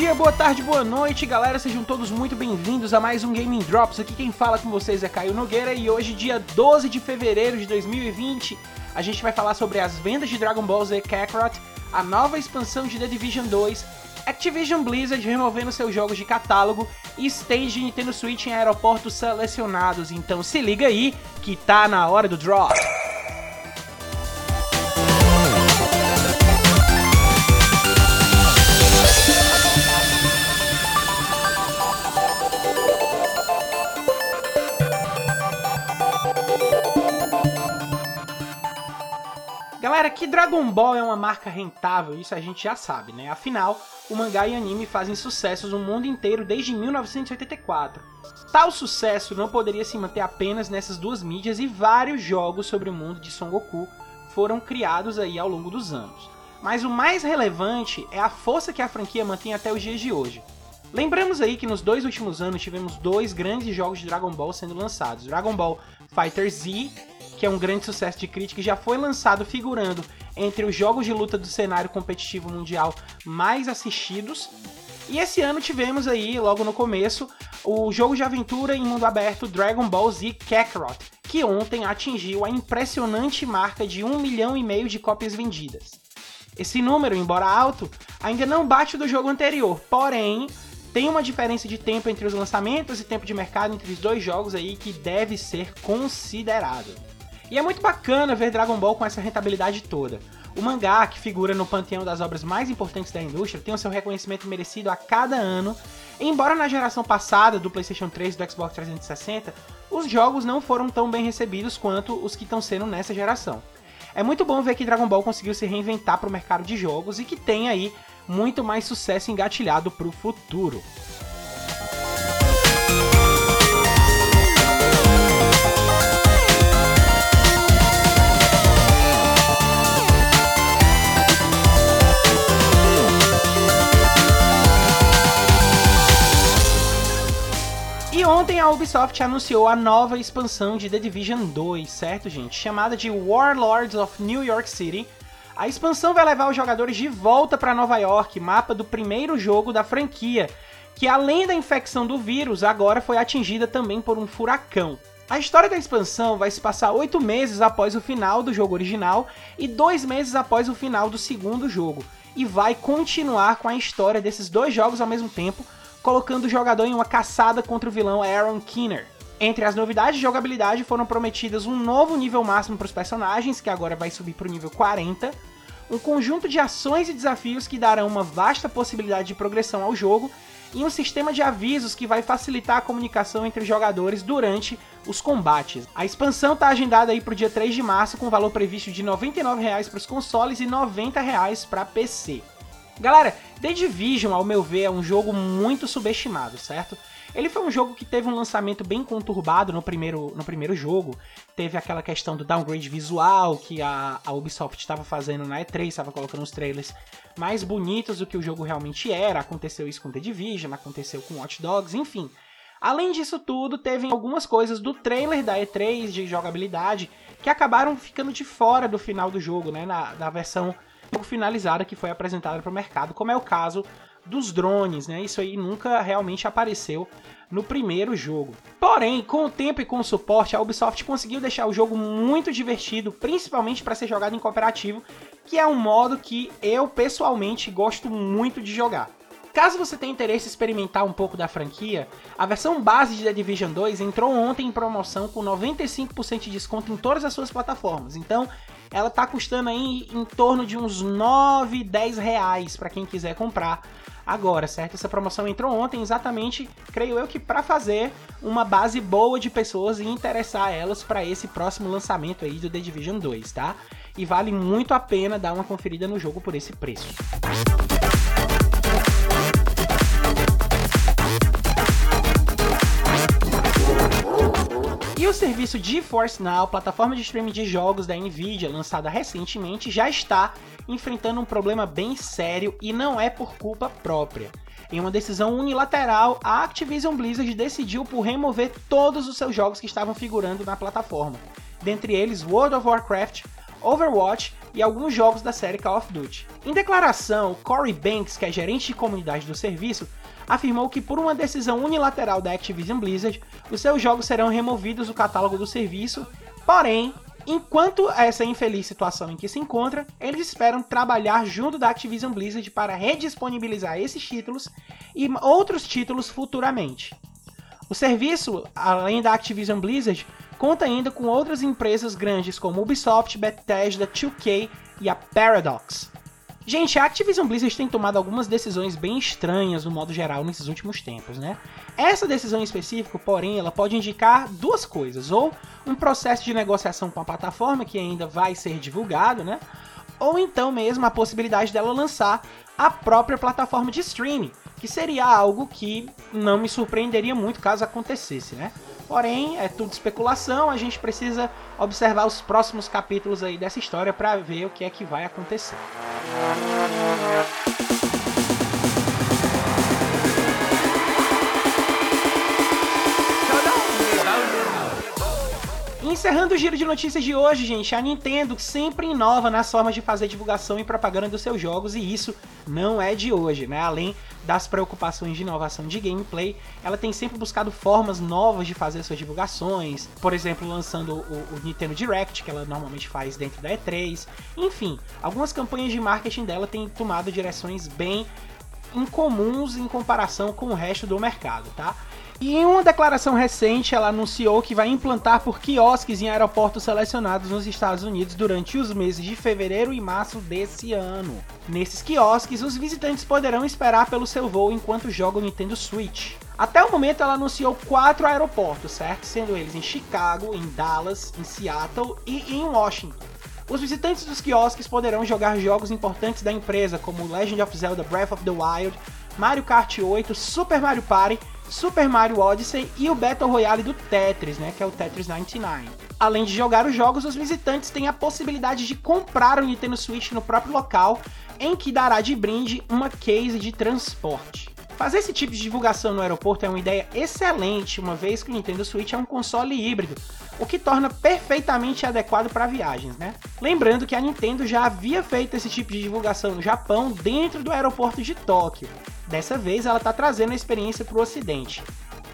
dia, boa tarde, boa noite, galera. Sejam todos muito bem-vindos a mais um Gaming Drops. Aqui quem fala com vocês é Caio Nogueira e hoje, dia 12 de fevereiro de 2020, a gente vai falar sobre as vendas de Dragon Ball Z Kakarot, a nova expansão de The Division 2, Activision Blizzard removendo seus jogos de catálogo e stage de Nintendo Switch em aeroportos selecionados. Então se liga aí que tá na hora do drop. Galera, que Dragon Ball é uma marca rentável, isso a gente já sabe, né? Afinal, o mangá e anime fazem sucessos no mundo inteiro desde 1984. Tal sucesso não poderia se manter apenas nessas duas mídias e vários jogos sobre o mundo de Son Goku foram criados aí ao longo dos anos. Mas o mais relevante é a força que a franquia mantém até os dias de hoje. Lembramos aí que nos dois últimos anos tivemos dois grandes jogos de Dragon Ball sendo lançados: Dragon Ball Fighter Z que é um grande sucesso de crítica já foi lançado figurando entre os jogos de luta do cenário competitivo mundial mais assistidos. E esse ano tivemos aí, logo no começo, o jogo de aventura em mundo aberto Dragon Ball Z Kakarot, que ontem atingiu a impressionante marca de um milhão e meio de cópias vendidas. Esse número, embora alto, ainda não bate do jogo anterior, porém tem uma diferença de tempo entre os lançamentos e tempo de mercado entre os dois jogos aí que deve ser considerado. E é muito bacana ver Dragon Ball com essa rentabilidade toda. O mangá, que figura no panteão das obras mais importantes da indústria, tem o seu reconhecimento merecido a cada ano. Embora na geração passada do PlayStation 3 e do Xbox 360, os jogos não foram tão bem recebidos quanto os que estão sendo nessa geração. É muito bom ver que Dragon Ball conseguiu se reinventar para o mercado de jogos e que tem aí muito mais sucesso engatilhado para o futuro. Ontem a Ubisoft anunciou a nova expansão de The Division 2, certo, gente? Chamada de Warlords of New York City. A expansão vai levar os jogadores de volta para Nova York, mapa do primeiro jogo da franquia, que além da infecção do vírus, agora foi atingida também por um furacão. A história da expansão vai se passar oito meses após o final do jogo original e dois meses após o final do segundo jogo, e vai continuar com a história desses dois jogos ao mesmo tempo colocando o jogador em uma caçada contra o vilão Aaron Keener. Entre as novidades de jogabilidade foram prometidas um novo nível máximo para os personagens, que agora vai subir para o nível 40, um conjunto de ações e desafios que darão uma vasta possibilidade de progressão ao jogo, e um sistema de avisos que vai facilitar a comunicação entre os jogadores durante os combates. A expansão está agendada aí para o dia 3 de março, com valor previsto de R$ 99,00 para os consoles e R$ 90,00 para PC. Galera, The Division, ao meu ver, é um jogo muito subestimado, certo? Ele foi um jogo que teve um lançamento bem conturbado no primeiro, no primeiro jogo. Teve aquela questão do downgrade visual que a, a Ubisoft estava fazendo na E3, estava colocando os trailers mais bonitos do que o jogo realmente era. Aconteceu isso com The Division, aconteceu com Watch Dogs, enfim. Além disso tudo, teve algumas coisas do trailer da E3 de jogabilidade que acabaram ficando de fora do final do jogo, né? Na, na versão finalizada que foi apresentada para o mercado, como é o caso dos drones, né? Isso aí nunca realmente apareceu no primeiro jogo. Porém, com o tempo e com o suporte, a Ubisoft conseguiu deixar o jogo muito divertido, principalmente para ser jogado em cooperativo, que é um modo que eu pessoalmente gosto muito de jogar. Caso você tenha interesse em experimentar um pouco da franquia, a versão base de The Division 2 entrou ontem em promoção com 95% de desconto em todas as suas plataformas. Então, ela tá custando aí em torno de uns 9, 10 reais para quem quiser comprar agora, certo? Essa promoção entrou ontem exatamente, creio eu que para fazer uma base boa de pessoas e interessar elas para esse próximo lançamento aí do The Division 2, tá? E vale muito a pena dar uma conferida no jogo por esse preço. O serviço GeForce Now, plataforma de streaming de jogos da Nvidia, lançada recentemente, já está enfrentando um problema bem sério e não é por culpa própria. Em uma decisão unilateral, a Activision Blizzard decidiu por remover todos os seus jogos que estavam figurando na plataforma, dentre eles World of Warcraft, Overwatch e alguns jogos da série Call of Duty. Em declaração, Corey Banks, que é gerente de comunidade do serviço, afirmou que por uma decisão unilateral da Activision Blizzard, os seus jogos serão removidos do catálogo do serviço, porém, enquanto essa infeliz situação em que se encontra, eles esperam trabalhar junto da Activision Blizzard para redisponibilizar esses títulos e outros títulos futuramente. O serviço, além da Activision Blizzard, conta ainda com outras empresas grandes como Ubisoft, Bethesda, 2K e a Paradox. Gente, a Activision Blizzard tem tomado algumas decisões bem estranhas no modo geral nesses últimos tempos, né? Essa decisão em específico, porém, ela pode indicar duas coisas: ou um processo de negociação com a plataforma que ainda vai ser divulgado, né? Ou então mesmo a possibilidade dela lançar a própria plataforma de streaming, que seria algo que não me surpreenderia muito caso acontecesse, né? Porém, é tudo especulação, a gente precisa observar os próximos capítulos aí dessa história para ver o que é que vai acontecer. Encerrando o giro de notícias de hoje, gente, a Nintendo sempre inova nas formas de fazer divulgação e propaganda dos seus jogos, e isso não é de hoje, né? Além das preocupações de inovação de gameplay, ela tem sempre buscado formas novas de fazer suas divulgações, por exemplo, lançando o, o Nintendo Direct, que ela normalmente faz dentro da E3. Enfim, algumas campanhas de marketing dela têm tomado direções bem incomuns em comparação com o resto do mercado, tá? E em uma declaração recente, ela anunciou que vai implantar por quiosques em aeroportos selecionados nos Estados Unidos durante os meses de fevereiro e março desse ano. Nesses quiosques, os visitantes poderão esperar pelo seu voo enquanto jogam Nintendo Switch. Até o momento, ela anunciou quatro aeroportos, certo? Sendo eles em Chicago, em Dallas, em Seattle e em Washington. Os visitantes dos quiosques poderão jogar jogos importantes da empresa, como Legend of Zelda Breath of the Wild, Mario Kart 8, Super Mario Party Super Mario Odyssey e o Battle Royale do Tetris, né, que é o Tetris 99. Além de jogar os jogos, os visitantes têm a possibilidade de comprar o Nintendo Switch no próprio local, em que dará de brinde uma case de transporte. Fazer esse tipo de divulgação no aeroporto é uma ideia excelente, uma vez que o Nintendo Switch é um console híbrido, o que torna perfeitamente adequado para viagens, né? Lembrando que a Nintendo já havia feito esse tipo de divulgação no Japão dentro do aeroporto de Tóquio. Dessa vez ela está trazendo a experiência para o Ocidente.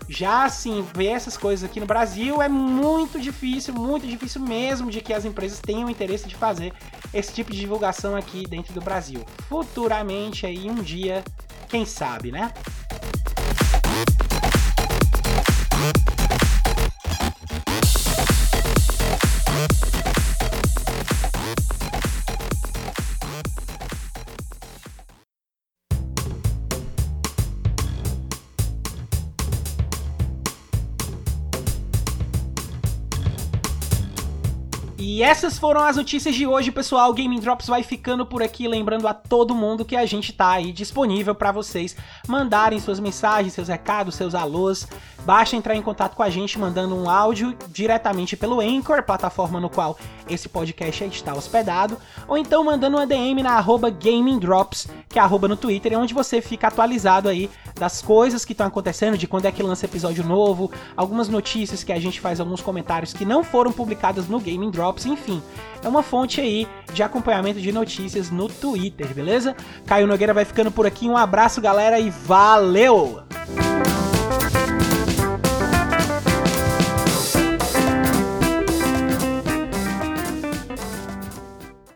Já assim, ver essas coisas aqui no Brasil é muito difícil, muito difícil mesmo de que as empresas tenham interesse de fazer esse tipo de divulgação aqui dentro do Brasil. Futuramente aí um dia quem sabe, né? E essas foram as notícias de hoje, pessoal. Gaming Drops vai ficando por aqui, lembrando a todo mundo que a gente tá aí disponível para vocês mandarem suas mensagens, seus recados, seus alôs. Basta entrar em contato com a gente mandando um áudio diretamente pelo Anchor, plataforma no qual esse podcast está hospedado, ou então mandando uma DM na arroba Gaming Drops, que é arroba no Twitter, onde você fica atualizado aí das coisas que estão acontecendo, de quando é que lança episódio novo, algumas notícias que a gente faz alguns comentários que não foram publicadas no Gaming Drops enfim, é uma fonte aí de acompanhamento de notícias no Twitter, beleza? Caio Nogueira vai ficando por aqui, um abraço galera e valeu!